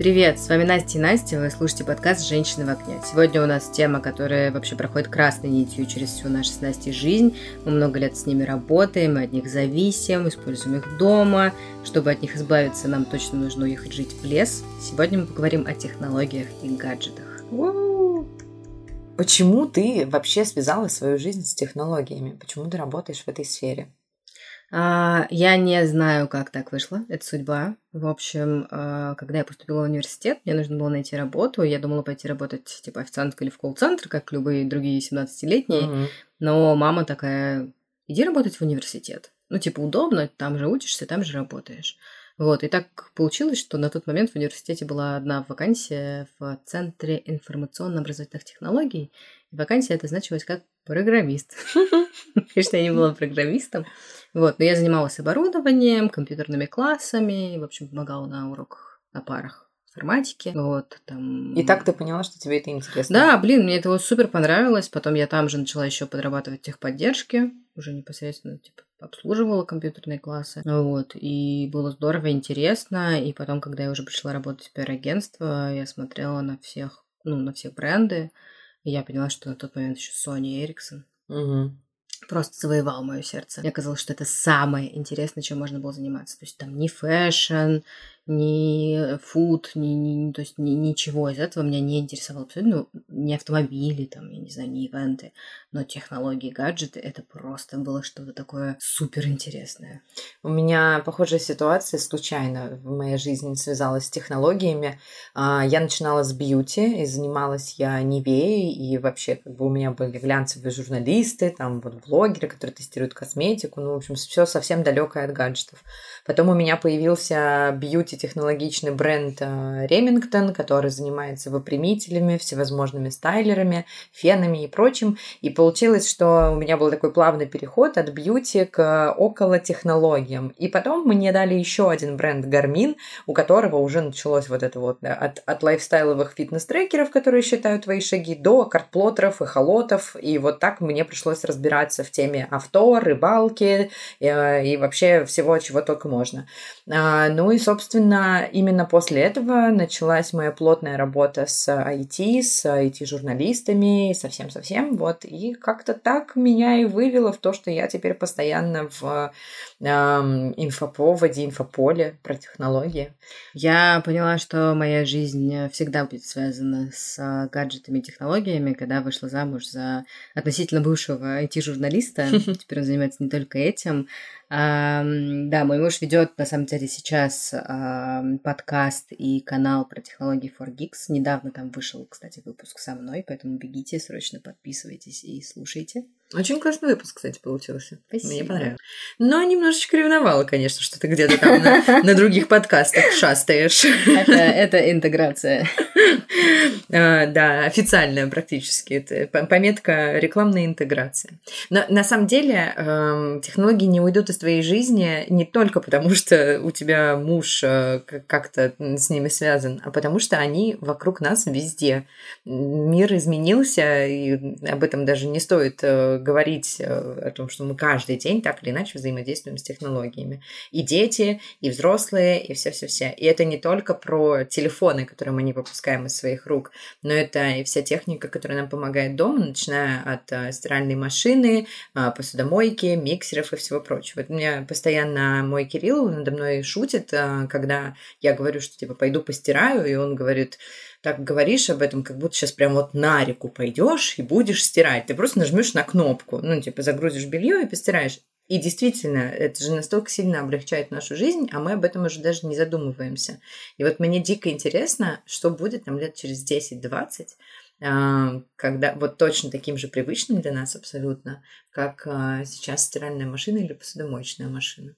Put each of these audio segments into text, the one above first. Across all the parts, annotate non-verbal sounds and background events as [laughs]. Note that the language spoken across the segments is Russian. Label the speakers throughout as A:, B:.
A: Привет, с вами Настя и Настя, вы слушаете подкаст «Женщины в окне». Сегодня у нас тема, которая вообще проходит красной нитью через всю нашу с Настей жизнь. Мы много лет с ними работаем, мы от них зависим, используем их дома. Чтобы от них избавиться, нам точно нужно уехать жить в лес. Сегодня мы поговорим о технологиях и гаджетах.
B: Почему ты вообще связала свою жизнь с технологиями? Почему ты работаешь в этой сфере?
A: А, я не знаю, как так вышло. Это судьба. В общем, а, когда я поступила в университет, мне нужно было найти работу. Я думала пойти работать типа официанткой или в колл-центр, как любые другие 17-летние. Mm-hmm. Но мама такая, иди работать в университет. Ну, типа, удобно, там же учишься, там же работаешь. Вот, и так получилось, что на тот момент в университете была одна вакансия в Центре информационно-образовательных технологий. И вакансия это значилась как программист. [laughs] Конечно, я не была программистом. Вот, но я занималась оборудованием, компьютерными классами, в общем, помогала на уроках, на парах информатики. Вот, там...
B: И так ты поняла, что тебе это интересно?
A: Да, блин, мне это вот супер понравилось. Потом я там же начала еще подрабатывать техподдержки, уже непосредственно, типа, обслуживала компьютерные классы. Вот, и было здорово, интересно. И потом, когда я уже пришла работать в пиар-агентство, я смотрела на всех, ну, на все бренды, и я поняла, что на тот момент еще Sony Ericsson.
B: Угу
A: просто завоевал мое сердце. Мне казалось, что это самое интересное, чем можно было заниматься. То есть там не fashion, ни food, ни, ни, то есть ни, ничего из этого меня не интересовало абсолютно. Ну, не автомобили, там, я не знаю, не ивенты, но технологии, гаджеты, это просто было что-то такое супер интересное.
B: У меня похожая ситуация случайно в моей жизни связалась с технологиями. А, я начинала с бьюти, и занималась я Нивеей, и вообще как бы у меня были глянцевые журналисты, там вот блогеры, которые тестируют косметику, ну, в общем, все совсем далекое от гаджетов. Потом у меня появился бьюти-технологичный бренд Remington, который занимается выпрямителями, всевозможными стайлерами, фенами и прочим. И получилось, что у меня был такой плавный переход от бьюти к около технологиям. И потом мне дали еще один бренд Garmin, у которого уже началось вот это вот да, от, от лайфстайловых фитнес-трекеров, которые считают твои шаги, до картплотеров, эхолотов. И вот так мне пришлось разбираться в теме авто, рыбалки э, и вообще всего, чего только можно. А, ну и, собственно, именно после этого началась моя плотная работа с IT, с IT-журналистами, совсем-совсем, вот. И как-то так меня и вывело в то, что я теперь постоянно в э, инфоповоде, инфополе про технологии.
A: Я поняла, что моя жизнь всегда будет связана с гаджетами и технологиями, когда вышла замуж за относительно бывшего IT-журналиста. [laughs] Теперь он занимается не только этим, да, мой муж ведет на самом деле сейчас подкаст и канал про технологии for Geeks. Недавно там вышел, кстати, выпуск со мной, поэтому бегите, срочно подписывайтесь и слушайте.
B: Очень классный выпуск, кстати, получился.
A: Спасибо.
B: Мне понравилось. Но немножечко ревновала, конечно, что ты где-то там на, [laughs] на других подкастах шастаешь.
A: Это, это интеграция. [laughs]
B: А, да, официальная практически. Это пометка рекламная интеграция. Но на самом деле эм, технологии не уйдут из твоей жизни не только потому, что у тебя муж э, как-то с ними связан, а потому что они вокруг нас везде. Мир изменился, и об этом даже не стоит э, говорить э, о том, что мы каждый день так или иначе взаимодействуем с технологиями. И дети, и взрослые, и все-все-все. И это не только про телефоны, которые мы не выпускаем из своих рук, но это и вся техника, которая нам помогает дома, начиная от э, стиральной машины, э, посудомойки, миксеров и всего прочего. У меня постоянно мой Кирилл надо мной шутит, когда я говорю, что типа пойду постираю, и он говорит, так говоришь об этом, как будто сейчас прям вот на реку пойдешь и будешь стирать. Ты просто нажмешь на кнопку, ну, типа загрузишь белье и постираешь. И действительно, это же настолько сильно облегчает нашу жизнь, а мы об этом уже даже не задумываемся. И вот мне дико интересно, что будет там лет через 10-20, а, когда вот точно таким же привычным для нас абсолютно, как а, сейчас стиральная машина или посудомоечная машина.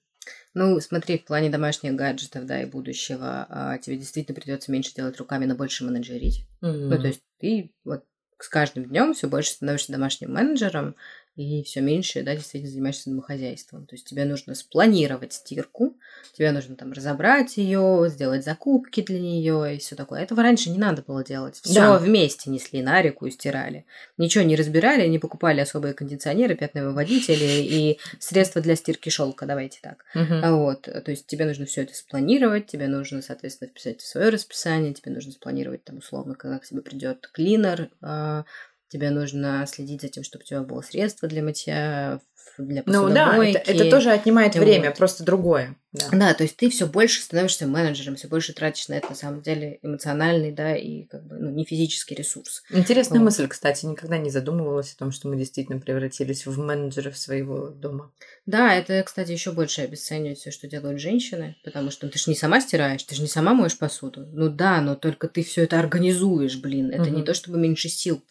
A: Ну, смотри, в плане домашних гаджетов, да, и будущего, а, тебе действительно придется меньше делать руками, но больше менеджерить. Mm-hmm. Ну, то есть ты вот с каждым днем все больше становишься домашним менеджером, и все меньше, да, действительно занимаешься домохозяйством. То есть тебе нужно спланировать стирку, тебе нужно там разобрать ее, сделать закупки для нее и все такое. Этого раньше не надо было делать. Все
B: Да.
A: вместе несли на реку и стирали. Ничего не разбирали, не покупали особые кондиционеры, пятновыводители и средства для стирки шелка, давайте так. А Вот, то есть тебе нужно все это спланировать, тебе нужно, соответственно, вписать в свое расписание, тебе нужно спланировать там условно, когда к тебе придет клинер, а, тебе нужно следить за тем, чтобы у тебя было средство для мытья, для
B: Ну да,
A: посудомойки.
B: это, это тоже отнимает
A: Вот.
B: время, просто другое. Да.
A: Да, то есть ты все больше становишься менеджером, все больше тратишь на это на самом деле эмоциональный, да, и как бы ну, не физический ресурс.
B: Интересная
A: Вот.
B: мысль, кстати, никогда не задумывалась о том, что мы действительно превратились в менеджеров своего дома.
A: Да, это, кстати, еще больше обесценивает все, что делают женщины, потому что ну, ты же не сама стираешь, ты же не сама моешь посуду. Ну да, но только ты все это организуешь, блин. Это не
B: Мгм.
A: то чтобы меньше сил.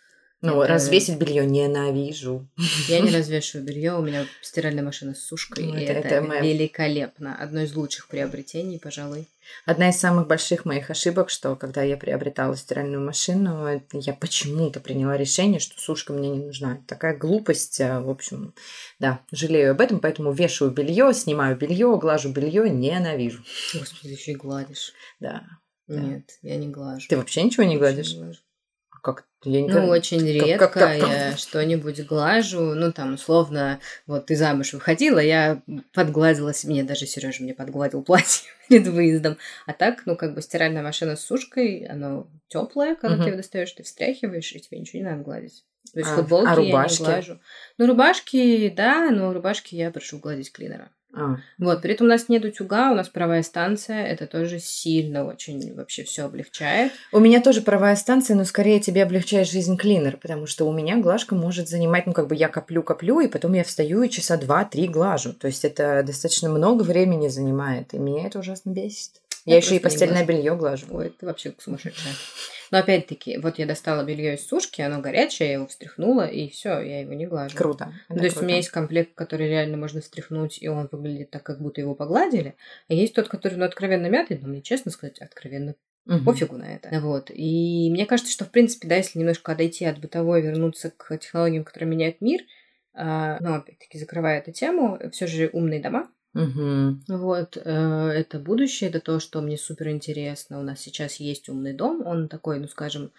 B: Ну,
A: Это-
B: развесить белье ненавижу.
A: Я не [laughs] развешиваю белье, у меня стиральная машина с сушкой,
B: Ну,
A: и
B: это-
A: это,
B: это
A: великолепно. Одно из лучших приобретений, пожалуй.
B: Одна из самых больших моих ошибок, что когда я приобретала стиральную машину, я почему-то приняла решение, что сушка мне не нужна. Такая глупость, а, в общем, да, жалею об этом, поэтому вешаю белье, снимаю белье, глажу белье, ненавижу.
A: Господи, еще и гладишь.
B: Да. Да.
A: Нет, я не глажу.
B: Ты вообще ничего не
A: Вообще
B: гладишь?
A: глажу.
B: Как? Я
A: Ну,
B: никогда-
A: очень
B: как-
A: редко
B: как- как-
A: я что-нибудь глажу. Ну, там, условно, вот ты замуж выходила, я подгладила себе, мне даже Сережа мне подгладил [laughs] платье перед выездом. А так, ну, как бы стиральная машина с сушкой, она теплая, когда
B: Мгм.
A: ты ее достаешь, ты встряхиваешь, и тебе ничего не надо гладить. То есть
B: А-
A: футболки
B: а
A: я не
B: рубашки?
A: глажу. Ну, рубашки, да, но рубашки я прошу гладить клинера.
B: А,
A: Вот, при этом у нас нет утюга, у нас паровая станция, это тоже сильно очень вообще все облегчает.
B: У меня тоже паровая станция, но скорее тебе облегчает жизнь клинер, потому что у меня глажка может занимать, ну, как бы я коплю-коплю, и потом я встаю и часа два-три глажу. То есть это достаточно много времени занимает, и меня это ужасно бесит. Я,
A: Я
B: еще и постельное белье глажу.
A: Ой, ты вообще сумасшедшая. Но опять-таки, вот я достала белье из сушки, оно горячее, я его встряхнула, и все, я его не глажу.
B: Круто.
A: Ну, то есть у меня есть комплект, который реально можно встряхнуть, и он выглядит так, как будто его погладили. А есть тот, который, ну, откровенно мятый, но мне, честно сказать, откровенно
B: Мгм.
A: пофигу на это. Вот. И мне кажется, что, в принципе, да, если немножко отойти от бытовой, вернуться к технологиям, которые меняют мир, а, но, опять-таки, закрывая эту тему, все же умные дома,
B: Мгм.
A: вот, э, это будущее, это то, что мне супер интересно. У нас сейчас есть умный дом, он такой, ну, скажем,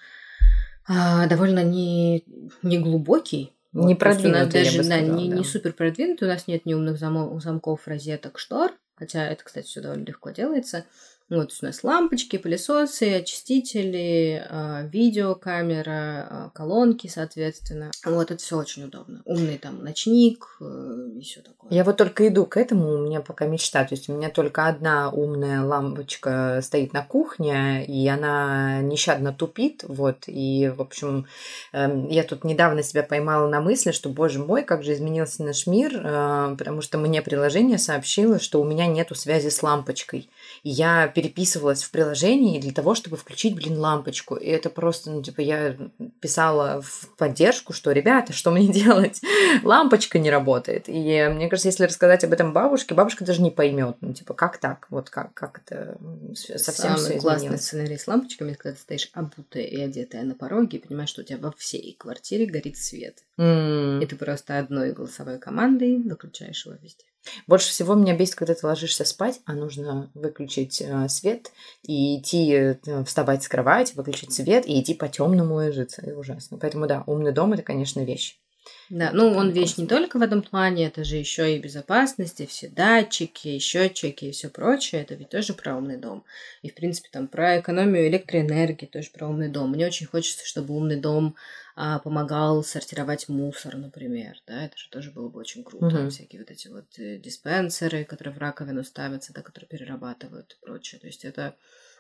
A: а, довольно не, не глубокий.
B: Не
A: то есть у нас
B: продвинутый, я
A: даже
B: бы
A: да,
B: сказала,
A: не,
B: да.
A: не супер продвинутый, у нас нет ни умных замков, розеток, штор, хотя это, кстати, все довольно легко делается. Вот, у нас лампочки, пылесосы, очистители, а, видеокамера, а, колонки, соответственно. Вот, это все очень удобно. Умный там ночник э, и все такое.
B: Я вот только иду к этому, у меня пока мечта. То есть у меня только одна умная лампочка стоит на кухне, и она нещадно тупит. Вот, и, в общем, эм, я тут недавно себя поймала на мысли, что, боже мой, как же изменился наш мир, э, потому что мне приложение сообщило, что у меня нету связи с лампочкой. Я переписывалась в приложении для того, чтобы включить, блин, лампочку. И это просто, ну, типа, я писала в поддержку, что, ребята, что мне [laughs] делать? Лампочка не работает. И мне кажется, если рассказать об этом бабушке, бабушка даже не поймет. Ну, типа, как так? Вот как, как это совсем
A: Самый
B: все
A: классный сценарий с лампочками, когда ты стоишь обутая и одетая на пороге, и понимаешь, что у тебя во всей квартире горит свет.
B: М.
A: И ты просто одной голосовой командой выключаешь его везде.
B: Больше всего меня бесит, когда ты ложишься спать, а нужно выключить э, свет и идти э, вставать с кровати, выключить свет и идти по темному ложиться. Это ужасно. Поэтому да, умный дом это, конечно, вещь.
A: Да, ну он вещь не только в этом плане, это же еще и безопасность, и все датчики, счетчики и все прочее. Это ведь тоже про умный дом. И, в принципе, там про экономию электроэнергии, тоже про умный дом. Мне очень хочется, чтобы умный дом а, помогал сортировать мусор, например. Да, это же тоже было бы очень круто.
B: Мгм.
A: Всякие вот эти вот э, диспенсеры, которые в раковину ставятся, да, которые перерабатывают и прочее. То есть это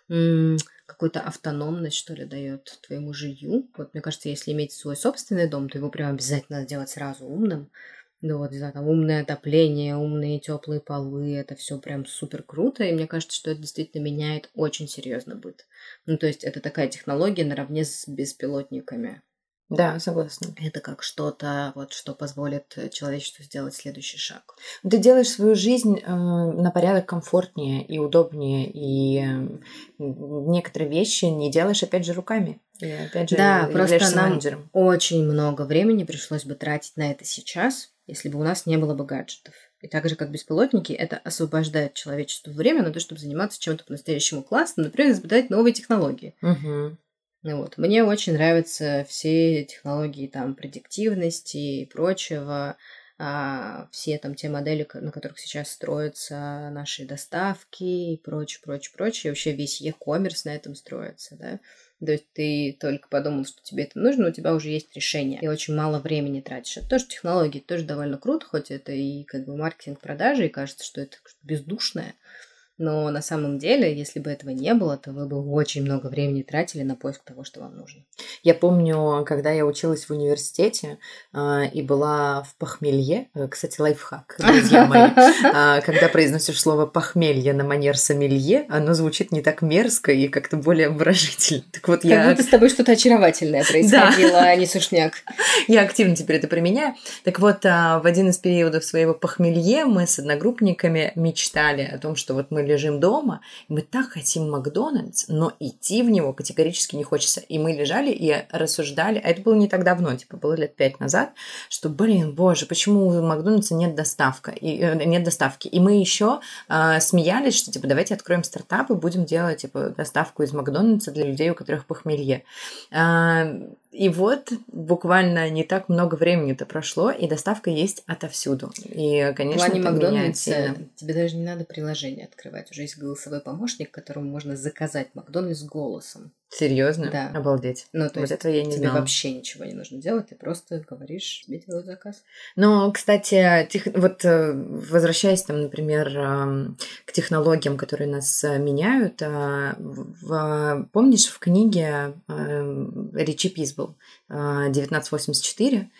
A: какую-то автономность, что ли, дает твоему жилью. Вот мне кажется, если иметь свой собственный дом, то его прям обязательно надо делать сразу умным. Ну вот, не знаю, там умное отопление, умные теплые полы, это все прям супер круто, и мне кажется, что это действительно меняет очень серьезно быт. Ну, то есть это такая технология наравне с беспилотниками.
B: Да, согласна.
A: Это как что-то, вот, что позволит человечеству сделать следующий шаг.
B: Ты делаешь свою жизнь э, на порядок комфортнее и удобнее, и э, некоторые вещи не делаешь, опять же, руками. И опять же,
A: да, просто нам менеджером. очень много времени пришлось бы тратить на это сейчас, если бы у нас не было бы гаджетов. И так же, как беспилотники, это освобождает человечеству время на то, чтобы заниматься чем-то по-настоящему классным, например, изобретать новые технологии.
B: Угу.
A: Вот. Мне очень нравятся все технологии там предиктивности и прочего, а, все там те модели, на которых сейчас строятся наши доставки и прочее, прочее, прочее. И вообще весь e-commerce на этом строится, да. То есть ты только подумал, что тебе это нужно, у тебя уже есть решение, и очень мало времени тратишь. Это тоже технологии, тоже довольно круто, хоть это и как бы маркетинг продажи, и кажется, что это бездушное. Но на самом деле, если бы этого не было, то вы бы очень много времени тратили на поиск того, что вам нужно.
B: Я помню, когда я училась в университете э, и была в похмелье, э, кстати, лайфхак, друзья мои, э, [laughs] когда произносишь слово похмелье на манер сомелье, оно звучит не так мерзко и как-то более обворожительно. Так вот
A: как
B: я...
A: будто с тобой что-то очаровательное [laughs] происходило, а не сушняк.
B: Я активно теперь это применяю. Так вот, в один из периодов своего похмелье мы с одногруппниками мечтали о том, что вот мы лежим дома, и мы так хотим Макдональдс, но идти в него категорически не хочется. И мы лежали и рассуждали, а это было не так давно, типа было лет пять назад, что, блин, боже, почему у Макдональдса нет доставка, и, э, нет доставки. И мы еще э, смеялись, что, типа, давайте откроем стартап и будем делать, типа, доставку из Макдональдса для людей, у которых похмелье. Э, и вот буквально не так много времени-то прошло, и доставка есть отовсюду. И, конечно,
A: В плане Макдональдса тебе даже не надо приложение открывать. Уже есть голосовой помощник, которому можно заказать Макдональдс голосом.
B: Серьезно?
A: Да.
B: Обалдеть.
A: Ну, то
B: вот
A: есть
B: этого я не
A: тебе
B: знала.
A: вообще ничего не нужно делать, ты просто говоришь, тебе делают заказ.
B: Ну, кстати, тех... вот э, возвращаясь там, например, к технологиям, которые нас э, меняют, а, в... помнишь, в книге Ричи Пис был 1984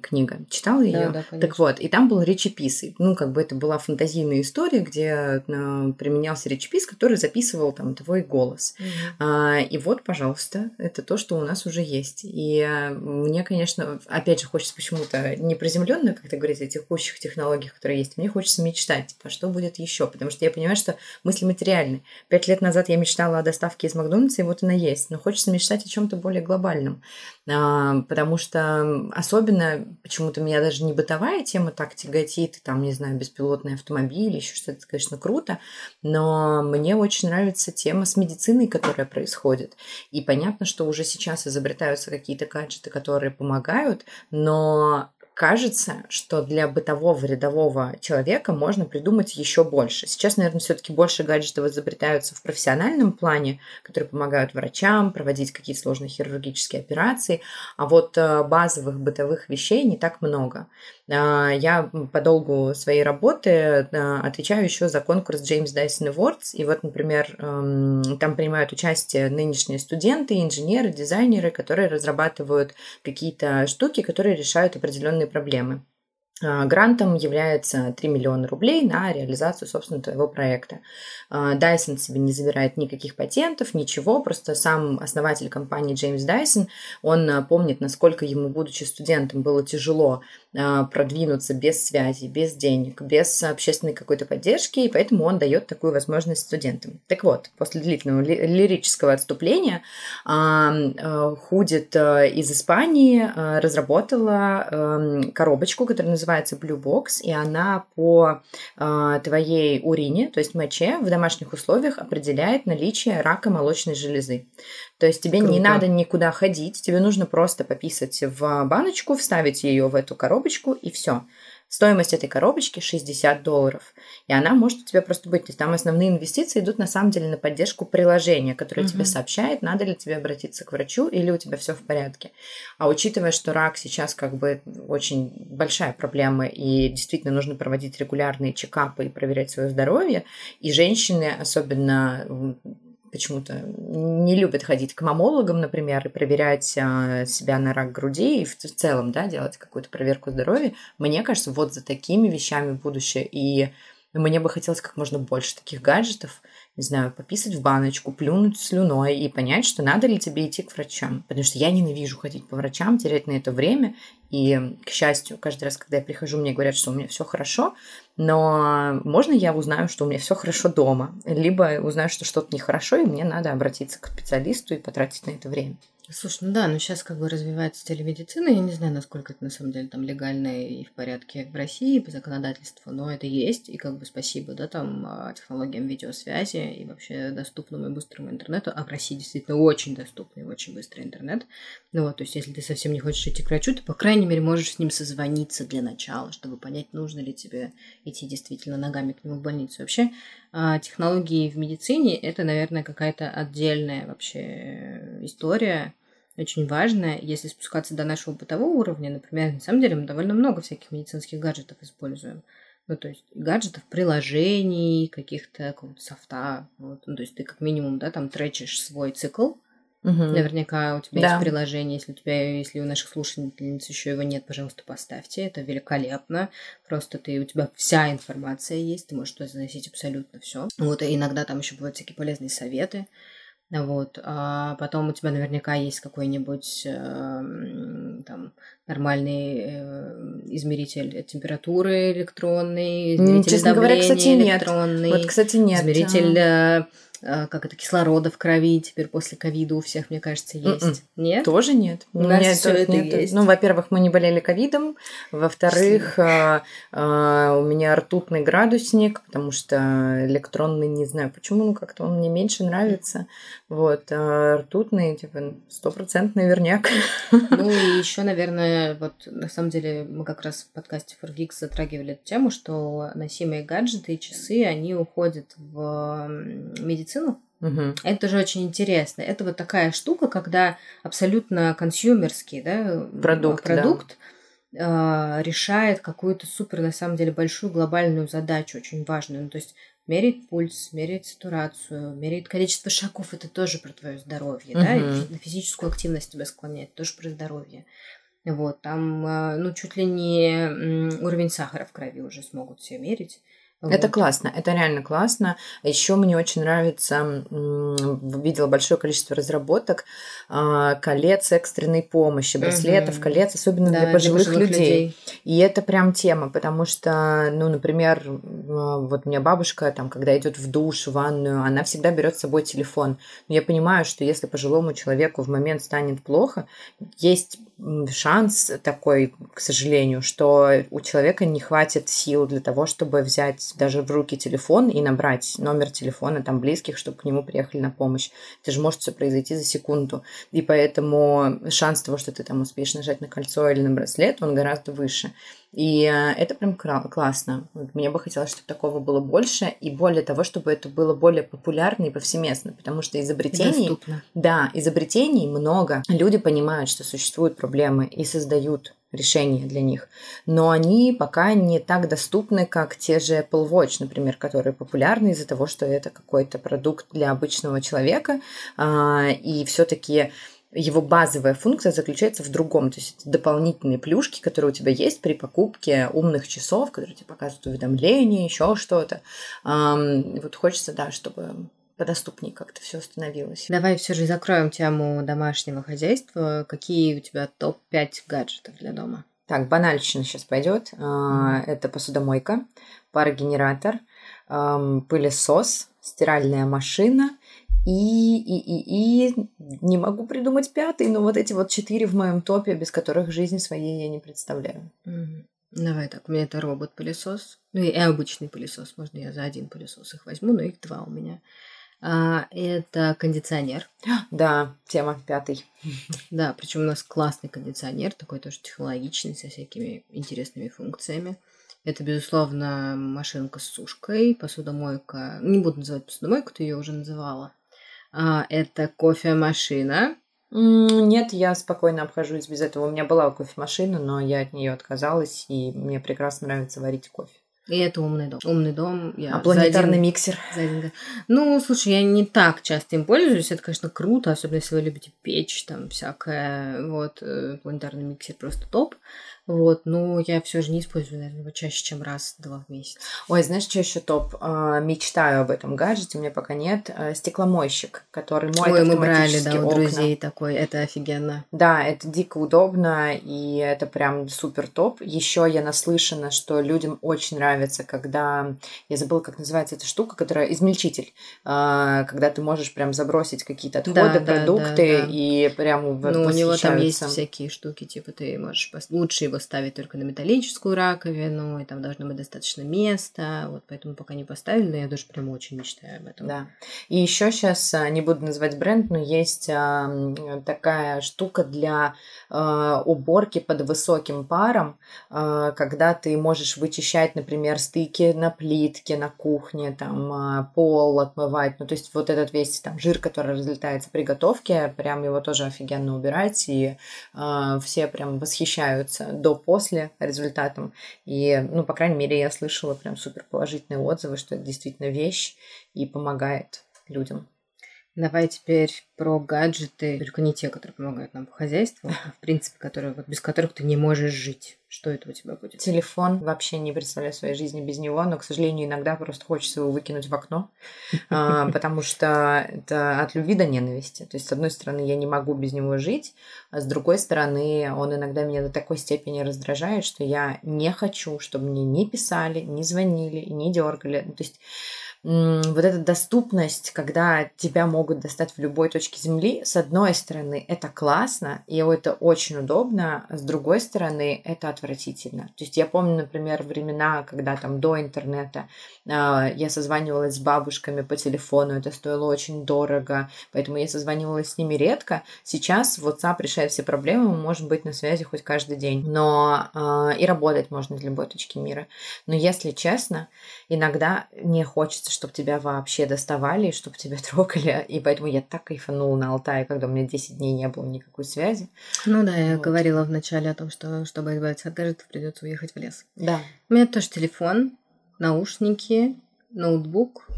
B: книга. Читала ее?
A: Да, да,
B: так вот, и там был Ричи Пис. Ну, как бы это была фантазийная история, где применялся Ричи Пис, который записывал там твой голос. А, и вот, пожалуйста, это то, что у нас уже есть. И а, мне, конечно, опять же, хочется почему-то не приземленно, как ты говоришь, о текущих технологиях, которые есть. Мне хочется мечтать, типа, что будет еще, потому что я понимаю, что мысли материальны. Пять лет назад я мечтала о доставке из Макдональдса, и вот она есть. Но хочется мечтать о чем-то более глобальном. А, потому что особенно почему-то меня даже не бытовая тема так тяготит, там, не знаю, беспилотный автомобиль, еще что-то, конечно, круто, но мне очень нравится тема с медициной, которая происходит. И понятно, что уже сейчас изобретаются какие-то гаджеты, которые помогают, но кажется, что для бытового рядового человека можно придумать еще больше. Сейчас, наверное, все-таки больше гаджетов изобретаются в профессиональном плане, которые помогают врачам проводить какие-то сложные хирургические операции, а вот э, базовых бытовых вещей не так много. А, я по долгу своей работы э, отвечаю еще за конкурс James Dyson Awards, и вот, например, там принимают участие нынешние студенты, инженеры, дизайнеры, которые разрабатывают какие-то штуки, которые решают определенные проблемы. А, грантом является 3 миллиона рублей на реализацию, собственно, твоего проекта. А, Dyson себе не забирает никаких патентов, ничего, просто сам основатель компании Джеймс Дайсон, он а, помнит, насколько ему, будучи студентом, было тяжело продвинуться без связи, без денег, без общественной какой-то поддержки, и поэтому он дает такую возможность студентам. Так вот, после длительного лирического отступления Худит из Испании разработала коробочку, которая называется называется Blue Box, и она по э, твоей урине, то есть моче, в домашних условиях определяет наличие рака молочной железы. То есть тебе Круто. не надо никуда ходить, тебе нужно просто пописать в баночку, вставить ее в эту коробочку и все. Стоимость этой коробочки 60 долларов. И она может у тебя просто быть. То есть там основные инвестиции идут на самом деле на поддержку приложения, которое угу. тебе сообщает, надо ли тебе обратиться к врачу или у тебя все в порядке. А учитывая, что рак сейчас как бы очень большая проблема, и действительно нужно проводить регулярные чекапы и проверять свое здоровье, и женщины, особенно почему-то не любят ходить к мамологам, например, и проверять а, себя на рак груди и в целом, да, делать какую-то проверку здоровья. Мне кажется, вот за такими вещами будущее. И мне бы хотелось как можно больше таких гаджетов, не знаю, пописать в баночку, плюнуть слюной и понять, что надо ли тебе идти к врачам. Потому что я ненавижу ходить по врачам, терять на это время. И, к счастью, каждый раз, когда я прихожу, мне говорят, что у меня все хорошо, но можно я узнаю, что у меня все хорошо дома, либо узнаю, что что-то нехорошо, и мне надо обратиться к специалисту и потратить на это время.
A: Слушай, ну да, но сейчас как бы развивается телемедицина, я не знаю, насколько это на самом деле там легально и в порядке в России по законодательству, но это есть, и как бы спасибо, да, там а, технологиям видеосвязи и вообще доступному и быстрому интернету, а в России действительно очень доступный, очень быстрый интернет, ну вот, то есть если ты совсем не хочешь идти к врачу, ты, по крайней мере, можешь с ним созвониться для начала, чтобы понять, нужно ли тебе идти действительно ногами к нему в больницу. Вообще, а, технологии в медицине – это, наверное, какая-то отдельная вообще история, очень важно, если спускаться до нашего бытового уровня, например, на самом деле мы довольно много всяких медицинских гаджетов используем. Ну, то есть гаджетов, приложений, каких-то какого-то софта. Вот. Ну, то есть ты как минимум, да, там тречишь свой цикл. Угу. Наверняка у тебя да. есть приложение, если у тебя, если у наших слушательниц еще его нет, пожалуйста, поставьте. Это великолепно. Просто ты, у тебя вся информация есть, ты можешь туда заносить абсолютно все. Вот, и иногда там еще бывают всякие полезные советы. Вот, а потом у тебя наверняка есть какой-нибудь э, там нормальный э, измеритель температуры электронный, измеритель
B: Честно
A: давления
B: говоря, кстати,
A: электронный,
B: нет. Вот, кстати, нет.
A: измеритель э, а, как это, кислорода в крови теперь после ковида у всех, мне кажется,
B: М-м.
A: есть. Mm-mm. Нет?
B: Тоже нет.
A: У нас все это
B: нет.
A: есть.
B: Ну, во-первых, мы не болели ковидом. Во-вторых, а, а, у меня ртутный градусник, потому что электронный, не знаю почему, ну как-то он мне меньше нравится. Вот. А ртутный, типа, стопроцентный верняк.
A: Ну и [laughs] еще, наверное, вот на самом деле мы как раз в подкасте For Geeks затрагивали эту тему, что носимые гаджеты и часы, они уходят в медицину медицину.
B: Угу.
A: Это же очень интересно. Это вот такая штука, когда абсолютно консюмерский да,
B: продукт,
A: продукт да. э, решает какую-то супер, на самом деле, большую глобальную задачу, очень важную. Ну, то есть меряет пульс, меряет сатурацию, меряет количество шагов, это тоже про твое здоровье, угу. да, и на физическую активность тебя склоняет, тоже про здоровье. Вот, там, э, ну, чуть ли не уровень сахара в крови уже смогут все мерить.
B: Вот. Это классно, это реально классно. Еще мне очень нравится, видела большое количество разработок а, колец экстренной помощи, браслетов, угу. колец, особенно да, для, пожилых для пожилых людей. людей. И это прям тема, потому что, ну, например, а, вот у меня бабушка, там, когда идет в душ, в ванную, она всегда берет с собой телефон. Но я понимаю, что если пожилому человеку в момент станет плохо, есть шанс такой, к сожалению, что у человека не хватит сил для того, чтобы взять даже в руки телефон и набрать номер телефона там близких, чтобы к нему приехали на помощь. Это же может все произойти за секунду. И поэтому шанс того, что ты там успеешь нажать на кольцо или на браслет, он гораздо выше. И э, это прям классно. Мне бы хотелось, чтобы такого было больше, и более того, чтобы это было более популярно и повсеместно, потому что изобретений...
A: Доступно.
B: Да, изобретений много. Люди понимают, что существуют проблемы и создают решения для них. Но они пока не так доступны, как те же Apple Watch, например, которые популярны из-за того, что это какой-то продукт для обычного человека. А, и все-таки его базовая функция заключается в другом. То есть это дополнительные плюшки, которые у тебя есть при покупке умных часов, которые тебе показывают уведомления, еще что-то. Вот хочется, да, чтобы подоступнее как-то все становилось.
A: Давай все же закроем тему домашнего хозяйства. Какие у тебя топ-5 гаджетов для дома?
B: Так, банальщина сейчас пойдет. Mm. Это посудомойка, парогенератор, пылесос, стиральная машина и, и, и, и не могу придумать пятый, но вот эти вот четыре в моем топе, без которых жизни своей я не представляю.
A: Давай так, у меня это робот-пылесос, ну и обычный пылесос, можно я за один пылесос их возьму, но их два у меня. А, это кондиционер.
B: Да, тема пятый.
A: Да, причем у нас классный кондиционер, такой тоже технологичный, со всякими интересными функциями. Это, безусловно, машинка с сушкой, посудомойка. Не буду называть посудомойку, ты ее уже называла. А, это кофемашина.
B: Нет, я спокойно обхожусь без этого. У меня была кофемашина, но я от нее отказалась, и мне прекрасно нравится варить кофе.
A: И это умный дом. Умный дом.
B: Я а планетарный один, миксер?
A: За один... Ну, слушай, я не так часто им пользуюсь. Это, конечно, круто, особенно если вы любите печь, там всякое. Вот, э, планетарный миксер просто топ. Вот, но я все же не использую, наверное, чаще, чем раз-два в месяц.
B: Ой, знаешь, что еще топ? А, мечтаю об этом гаджете, у меня пока нет. А, стекломойщик, который моет
A: Ой, мы брали, да, у
B: окна.
A: друзей такой, это офигенно.
B: Да, это дико удобно, и это прям супер топ. Еще я наслышана, что людям очень нравится, когда... Я забыла, как называется эта штука, которая... Измельчитель. А, Когда ты можешь прям забросить какие-то отходы,
A: Да, да,
B: продукты,
A: да, да.
B: и прям
A: Ну, у него там есть всякие штуки, типа ты можешь лучше его ставить только на металлическую раковину, и там должно быть достаточно места, вот поэтому пока не поставили, но я даже прям очень мечтаю об этом.
B: Да. И еще сейчас, не буду называть бренд, но есть а, такая штука для а, уборки под высоким паром, а, когда ты можешь вычищать, например, стыки на плитке, на кухне, там а, пол отмывать. Ну, то есть вот этот весь там жир, который разлетается при готовке, прям его тоже офигенно убирать, и а, все прям восхищаются до-после результатом. И, ну, по крайней мере, я слышала прям супер положительные отзывы, что это действительно вещь и помогает людям.
A: Давай теперь про гаджеты, только не те, которые помогают нам по хозяйству, а в принципе, которые, вот, без которых ты не можешь жить. Что это у тебя будет?
B: Телефон вообще не представляю своей жизни без него, но, к сожалению, иногда просто хочется его выкинуть в окно, а, [laughs] потому что это от любви до ненависти. То есть, с одной стороны, я не могу без него жить, а с другой стороны, он иногда меня до такой степени раздражает, что я не хочу, чтобы мне не писали, не звонили, не дергали. Ну, То есть вот эта доступность, когда тебя могут достать в любой точке земли, с одной стороны, это классно, и это очень удобно, а с другой стороны, это отвратительно. То есть я помню, например, времена, когда там до интернета а, я созванивалась с бабушками по телефону, это стоило очень дорого, поэтому я созванивалась с ними редко. Сейчас WhatsApp решает все проблемы, мы можем быть на связи хоть каждый день, но а, и работать можно из любой точки мира. Но если честно, иногда мне хочется, чтобы тебя вообще доставали, чтобы тебя [laughs] трогали, и поэтому я так кайфанула на Алтае, когда у меня 10 дней не было никакой связи.
A: Ну да, я
B: Вот.
A: говорила вначале о том, что чтобы избавиться от гаджетов, придется уехать в лес.
B: Да.
A: У меня тоже телефон, наушники, ноутбук,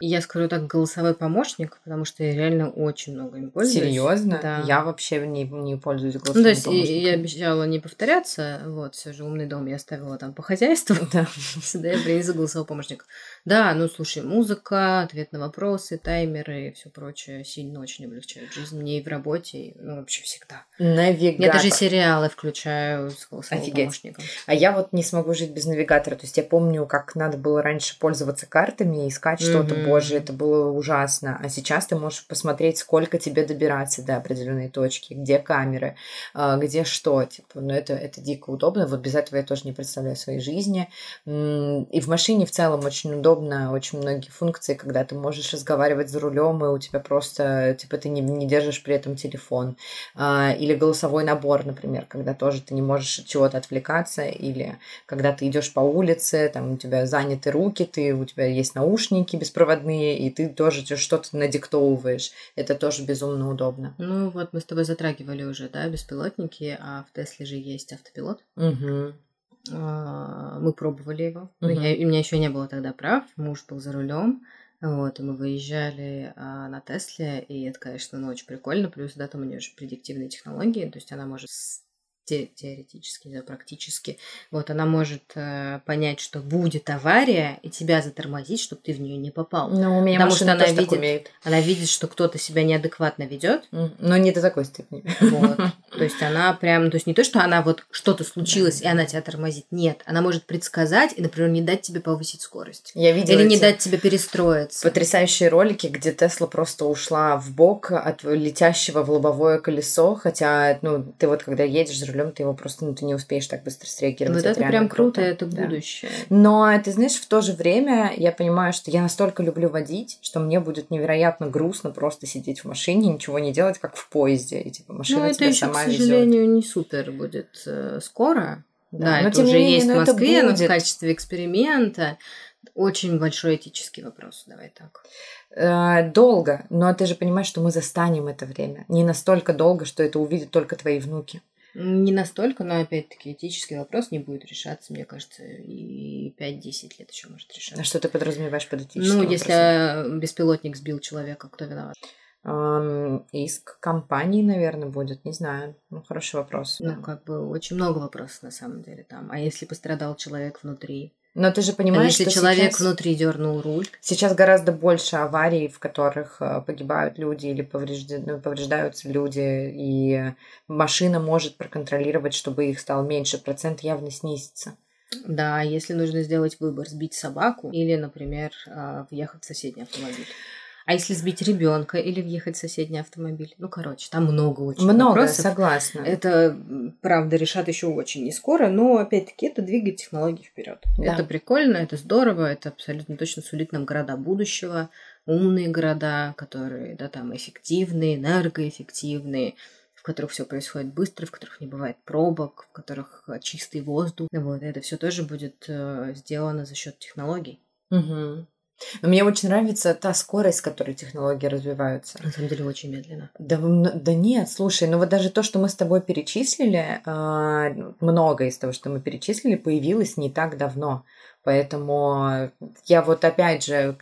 A: И я скажу так, голосовой помощник, потому что я реально очень много им пользуюсь.
B: Серьезно?
A: Да.
B: Я вообще не, не пользуюсь
A: Ну,
B: голосовым
A: то есть
B: помощником.
A: я обещала не повторяться, вот, все же умный дом я оставила там по хозяйству. [laughs]
B: Да. [laughs]
A: Сюда я принесу голосовой помощник. Да, ну слушай, музыка, ответ на вопросы, таймеры и все прочее сильно очень облегчают жизнь мне и в работе, и, ну вообще всегда.
B: Навигатор.
A: Я даже сериалы включаю с голосовым
B: Офигеть.
A: помощником.
B: А я вот не смогу жить без навигатора. То есть я помню, как надо было раньше пользоваться картами, искать что-то,
A: Мгм.
B: боже, это было ужасно. А сейчас ты можешь посмотреть, сколько тебе добираться до определенной точки, где камеры, а, где что. Типа, ну это, это дико удобно. Вот без этого я тоже не представляю своей жизни. И в машине в целом очень удобно, очень многие функции, когда ты можешь разговаривать за рулем, и у тебя просто, типа, ты не, не держишь при этом телефон. А, Или голосовой набор, например, когда тоже ты не можешь от чего-то отвлекаться, или когда ты идешь по улице, там у тебя заняты руки, ты, у тебя есть наушники беспроводные, и ты тоже что-то надиктовываешь. Это тоже безумно удобно.
A: Ну вот мы с тобой затрагивали уже, да, беспилотники, а в Тесле же есть автопилот. А, Мы пробовали его.
B: Мгм.
A: я, у меня еще не было тогда прав, муж был за рулем. Вот, и мы выезжали а, на Тесле, и это, конечно, ну, очень прикольно. Плюс, да, там у нее же предиктивные технологии, то есть она может с- те- теоретически, да, практически, вот она может э, понять, что будет авария, и тебя затормозить, чтобы ты в нее не попал.
B: Ну, у меня
A: Потому что она видит-
B: умеет.
A: Она видит, что кто-то себя неадекватно ведет,
B: Но не до такой степени.
A: вот. То есть [laughs] она прям, то есть не то, что она вот что-то случилось, и она тебя тормозит. Нет, она может предсказать и, например, не дать тебе повысить скорость.
B: Я видела
A: Или не дать тебе перестроиться.
B: потрясающие ролики, где Тесла просто ушла в бок от летящего в лобовое колесо, хотя, ну, ты вот когда едешь за рулем, ты его просто, ну, ты не успеешь так быстро среагировать.
A: Вот это
B: реально
A: прям круто, это
B: Да.
A: будущее.
B: Но, ты знаешь, в то же время я понимаю, что я настолько люблю водить, что мне будет невероятно грустно просто сидеть в машине, ничего не делать, как в поезде. И типа машина
A: Ну, это
B: тебя
A: еще, к
B: сама везет.
A: сожалению, не супер будет э, скоро. Да,
B: но
A: это уже
B: менее,
A: есть в
B: ну, это
A: Москве, но в качестве эксперимента. Очень большой этический вопрос, давай так.
B: Э, долго, но ты же понимаешь, что мы застанем это время. Не настолько долго, что это увидят только твои внуки.
A: Не настолько, но опять-таки этический вопрос не будет решаться, мне кажется, и 5-10 лет еще может решаться.
B: А что ты подразумеваешь под этическим
A: Ну,
B: вопросом?
A: если беспилотник сбил человека, кто виноват?
B: Эм, иск компании, наверное, будет, не знаю. Ну, хороший вопрос.
A: Ну, как бы очень много вопросов на самом деле там. А если пострадал человек внутри?
B: Но ты же понимаешь,
A: а если
B: что
A: человек
B: сейчас,
A: внутри дернул руль?
B: сейчас гораздо больше аварий, в которых э, погибают люди или повреждены, повреждаются люди, и машина может проконтролировать, чтобы их стало меньше, процент явно снизится.
A: Да, если нужно сделать выбор, сбить собаку или, например, а, въехать в соседний автомобиль. А если сбить ребенка или въехать в соседний автомобиль? Ну, короче, там много очень
B: Много,
A: вопросов.
B: согласна.
A: Это, правда, решат еще очень не скоро, но опять-таки это двигает технологии вперед.
B: Да.
A: Это прикольно, это здорово, это абсолютно точно сулит нам города будущего, умные города, которые, да, там эффективные, энергоэффективные, в которых все происходит быстро, в которых не бывает пробок, в которых э, чистый воздух. Вот, это все тоже будет э, сделано за счет технологий.
B: Мгм. Но мне очень нравится та скорость, с которой технологии развиваются.
A: На самом деле очень медленно.
B: Да, да нет, слушай, ну вот даже то, что мы с тобой перечислили, а, многое из того, что мы перечислили, появилось не так давно. Поэтому я вот опять же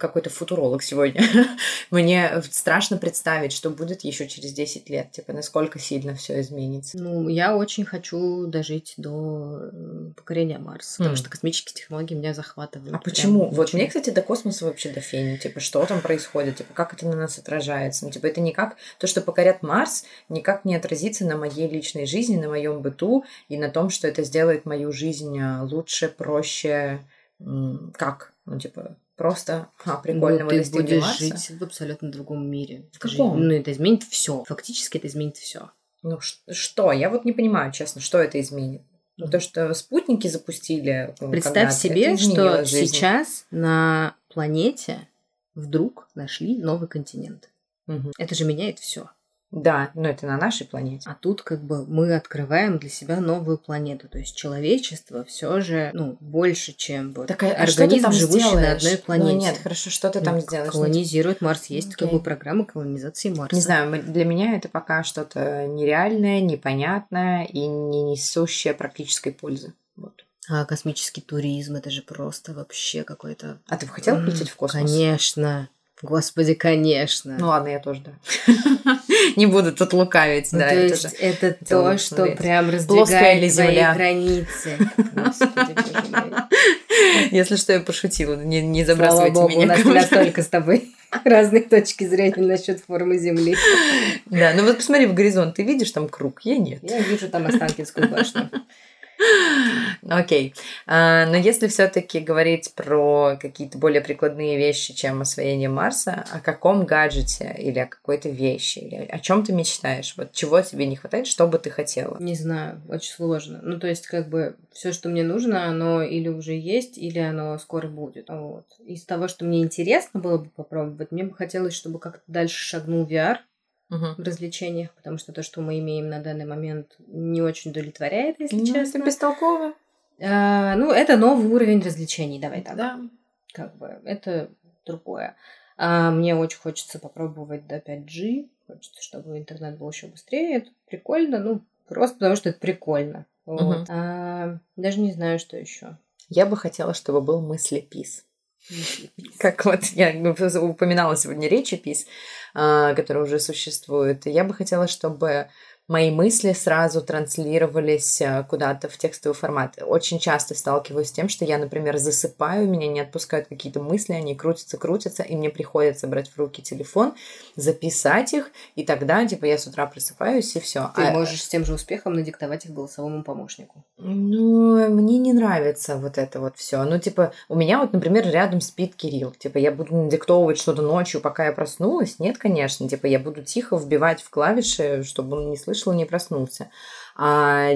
B: какой-то футуролог сегодня. [laughs] Мне страшно представить, что будет еще через 10 лет, типа насколько сильно все изменится.
A: Ну, я очень хочу дожить до э, покорения Марса, потому
B: М.
A: что космические технологии меня захватывают.
B: А почему? Вот мне, кстати, до космоса вообще до фени. Типа, что там происходит? Типа, как это на нас отражается? Ну, типа, это никак... То, что покорят Марс, никак не отразится на моей личной жизни, на моем быту и на том, что это сделает мою жизнь а, лучше, проще. Как? Ну, типа, просто, а, прикольно,
A: Ну, ты будешь
B: Марса.
A: жить в абсолютно другом мире.
B: В каком?
A: Ну, это изменит все. Фактически это изменит все.
B: Ну, что? Я вот не понимаю, честно, что это изменит. Ну, то, что спутники запустили ну,
A: Представь себе, что
B: жизнь.
A: сейчас на планете вдруг нашли новый континент.
B: Мгм.
A: Это же меняет все.
B: Да, но это на нашей планете.
A: А тут как бы мы открываем для себя новую планету. То есть человечество все же ну, больше, чем вот
B: Так, а- а
A: организм,
B: там
A: живущий на
B: сделаешь?
A: одной планете.
B: Ну, нет, хорошо, что ты там
A: Ну,
B: сделаешь? Ну,
A: Колонизирует Марс. Есть как
B: Окей.
A: бы программа колонизации Марса.
B: Не знаю, для меня это пока что-то нереальное, непонятное и не несущее практической пользы. Вот.
A: А космический туризм это же просто вообще какой-то.
B: А ты бы хотела полететь в космос?
A: Конечно. Господи, конечно.
B: Ну ладно, я тоже, да. [laughs] [laughs] Не буду тут лукавить,
A: Ну,
B: да.
A: то
B: это
A: есть это то, что
B: посмотреть.
A: прям раздвигает твои границы. [laughs]
B: Если что, я пошутила, не, не
A: Слава
B: забрасывайте
A: богу, у
B: меня.
A: нас настолько с тобой [laughs] разные точки зрения насчет формы Земли.
B: Да, ну вот посмотри в горизонт, ты видишь там круг? Я нет.
A: Я вижу там Останкинскую башню.
B: Окей. А, но если все-таки говорить про какие-то более прикладные вещи, чем освоение Марса, о каком гаджете или о какой-то вещи, или о чем ты мечтаешь? Вот чего тебе не хватает, что бы ты хотела?
A: Не знаю, очень сложно. Ну, то есть, как бы, все, что мне нужно, оно или уже есть, или оно скоро будет. Вот. Из того, что мне интересно было бы попробовать, мне бы хотелось, чтобы как-то дальше шагнул VR
B: Мгм.
A: в развлечениях, потому что то, что мы имеем на данный момент, не очень удовлетворяет, если
B: Ну,
A: честно.
B: Это бестолково.
A: А, ну, это новый уровень развлечений, давай так.
B: Да.
A: Как бы, это другое. А, мне очень хочется попробовать до 5G. Хочется, чтобы интернет был еще быстрее. Это прикольно, ну, просто потому что это прикольно. Вот.
B: Мгм.
A: А, даже не знаю, что еще.
B: Я бы хотела, чтобы был мыслепис. Как вот я упоминала сегодня речепись, а, которая уже существует. Я бы хотела, чтобы мои мысли сразу транслировались а, куда-то в текстовый формат. Очень часто сталкиваюсь с тем, что я, например, засыпаю, меня не отпускают какие-то мысли, они крутятся, крутятся, и мне приходится брать в руки телефон, записать их, и тогда, типа, я с утра просыпаюсь, и все.
A: Ты можешь с тем же успехом надиктовать их голосовому помощнику.
B: Ну, мне не нравится вот это вот все. Ну, типа, у меня вот, например, рядом спит Кирилл. Типа, я буду надиктовывать что-то ночью, пока я проснулась? Нет, конечно. Типа, я буду тихо вбивать в клавиши, чтобы он не слышал и не проснулся. А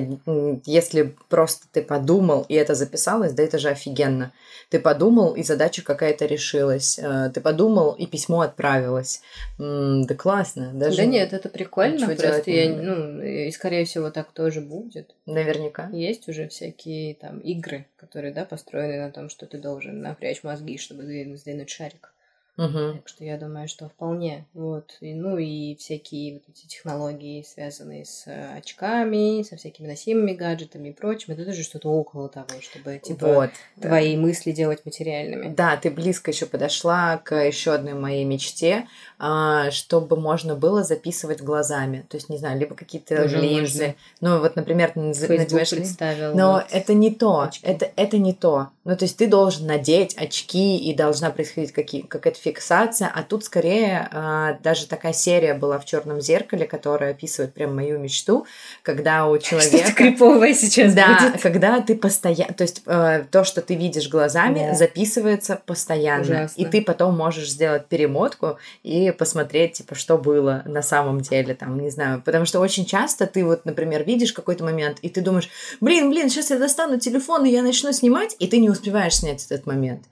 B: если просто ты подумал, и это записалось, да это же офигенно. Ты подумал, и задача какая-то решилась. Э, Ты подумал, и письмо отправилось. Да классно. Даже
A: Да нет, это прикольно. Просто я, ну, и скорее всего так тоже будет.
B: Наверняка.
A: Есть уже всякие там игры, которые, да, построены на том, что ты должен напрячь мозги, чтобы сдвинуть шарик.
B: Мгм.
A: Так что я думаю, что вполне. Вот. И, ну и всякие вот эти технологии, связанные с э, очками, со всякими носимыми гаджетами и прочим, это тоже что-то около того, чтобы типа
B: Вот. да.
A: твои мысли делать материальными.
B: Да, ты близко еще подошла к еще одной моей мечте, а, чтобы можно было записывать глазами. То есть, не знаю, либо какие-то
A: Уже
B: линзы. Ну, вот, например,
A: Facebook
B: надеваешь
A: представил.
B: Но
A: вот.
B: это не то,
A: очки.
B: это, это не то. Ну, то есть ты должен надеть очки, и должна происходить какие, какая-то фиксация, а тут скорее а, даже такая серия была в черном зеркале, которая описывает прям мою мечту, когда у [laughs]
A: Что-то
B: человека...
A: криповое сейчас
B: Да,
A: будет.
B: когда ты постоянно, то есть э, то, что ты видишь глазами,
A: Да.
B: записывается постоянно,
A: Ужасно.
B: и ты потом можешь сделать перемотку и посмотреть, типа, что было на самом деле, там, не знаю, потому что очень часто ты вот, например, видишь какой-то момент, и ты думаешь, блин, блин, сейчас я достану телефон, и я начну снимать, и ты не успеваешь снять этот момент.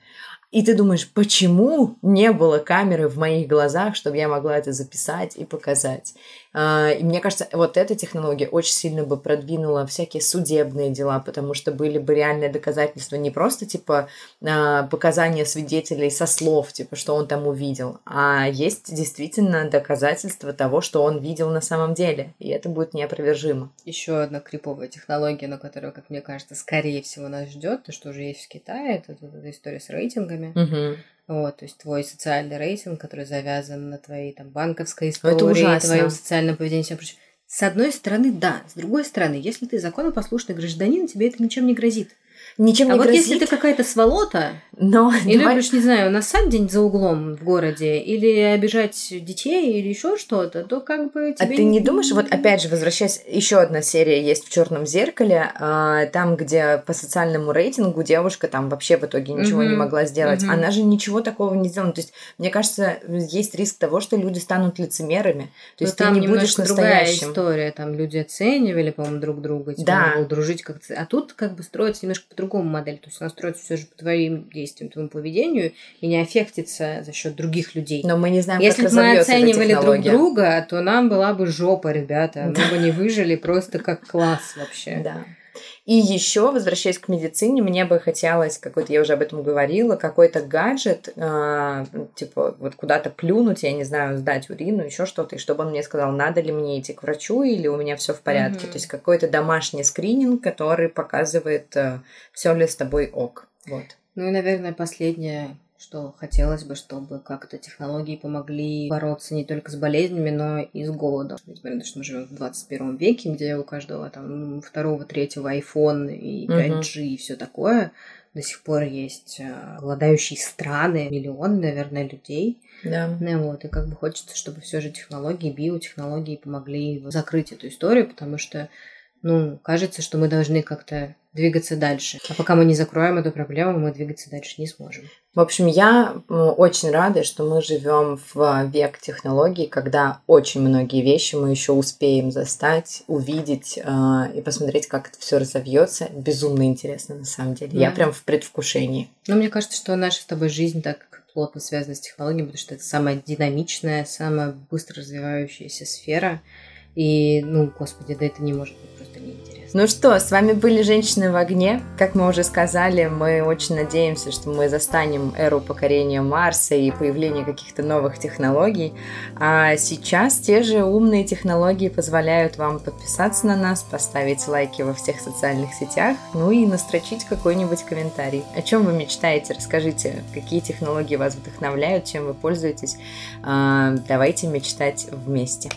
B: И ты думаешь, почему не было камеры в моих глазах, чтобы я могла это записать и показать? А, И мне кажется, вот эта технология очень сильно бы продвинула всякие судебные дела, потому что были бы реальные доказательства не просто типа а, показания свидетелей со слов, типа что он там увидел, а есть действительно доказательства того, что он видел на самом деле, и это будет неопровержимо.
A: Еще одна криповая технология, на которую, как мне кажется, скорее всего нас ждет, то, что уже есть в Китае, это вот эта история с рейтингами.
B: Мгм.
A: Вот, то есть твой социальный рейтинг, который завязан на твоей там банковской
B: Ну,
A: истории,
B: это ужасно.
A: твоем социальном поведении и прочим. С одной стороны, да. С другой стороны, если ты законопослушный гражданин, тебе это ничем не грозит.
B: Ничем
A: а
B: не
A: вот
B: грозит,
A: если ты какая-то сволота,
B: но
A: и
B: давай-
A: любишь, не знаю, нассать где-нибудь за углом в городе, или обижать детей, или еще что-то, то как бы
B: А
A: тебе...
B: ты не думаешь, вот опять же, возвращаясь, еще одна серия есть в черном зеркале, а, там, где по социальному рейтингу девушка там вообще в итоге ничего не
A: Мгм,
B: могла сделать.
A: мгм.
B: Она же ничего такого не сделала. То есть, мне кажется, есть риск того, что люди станут лицемерами. То
A: Ну,
B: есть ты
A: там
B: не будешь
A: немножко другая
B: настоящим.
A: история. Там люди оценивали, по-моему, друг друга, типа,
B: Да.
A: дружить как-то. А тут как бы строится немножко по-другому модель. То есть она строится все же по твоим действиям, твоему поведению и не аффектится за счет других людей.
B: Но мы не знаем,
A: Если
B: как
A: бы мы оценивали друг друга, то нам была бы жопа, ребята. Мы бы не выжили просто как класс вообще.
B: Да. И еще, возвращаясь к медицине, мне бы хотелось какой-то, я уже об этом говорила, какой-то гаджет, а, типа вот куда-то плюнуть, я не знаю, сдать урину, еще что-то, и чтобы он мне сказал, надо ли мне идти к врачу или у меня все в порядке.
A: Мгм.
B: То есть какой-то домашний скрининг, который показывает, все ли с тобой ок. Вот.
A: Ну и, наверное, последнее, что хотелось бы, чтобы как-то технологии помогли бороться не только с болезнями, но и с голодом. Несмотря на то, что мы живем в 21 веке, где у каждого там второго, третьего iPhone и
B: Мгм.
A: 5G и все такое, до сих пор есть э, голодающие страны, миллионы, наверное, людей.
B: Да.
A: Ну вот, и как бы хочется, чтобы все же технологии, биотехнологии помогли закрыть эту историю, потому что, ну, кажется, что мы должны как-то двигаться дальше. А пока мы не закроем эту проблему, мы двигаться дальше не сможем.
B: В общем, я очень рада, что мы живем в век технологий, когда очень многие вещи мы еще успеем застать, увидеть э, и посмотреть, как это все разовьется. Безумно интересно, на самом деле. Я
A: Да.
B: прям в предвкушении.
A: Но мне кажется, что наша с тобой жизнь так плотно связана с технологиями, потому что это самая динамичная, самая быстро развивающаяся сфера. И, ну, господи, да это не может быть просто неинтересно.
B: Ну что, с вами были «Женщины в огне». Как мы уже сказали, мы очень надеемся, что мы застанем эру покорения Марса и появления каких-то новых технологий. А сейчас те же умные технологии позволяют вам подписаться на нас, поставить лайки во всех социальных сетях, ну и настрочить какой-нибудь комментарий. О чем вы мечтаете? Расскажите, какие технологии вас вдохновляют, чем вы пользуетесь. А, Давайте мечтать вместе.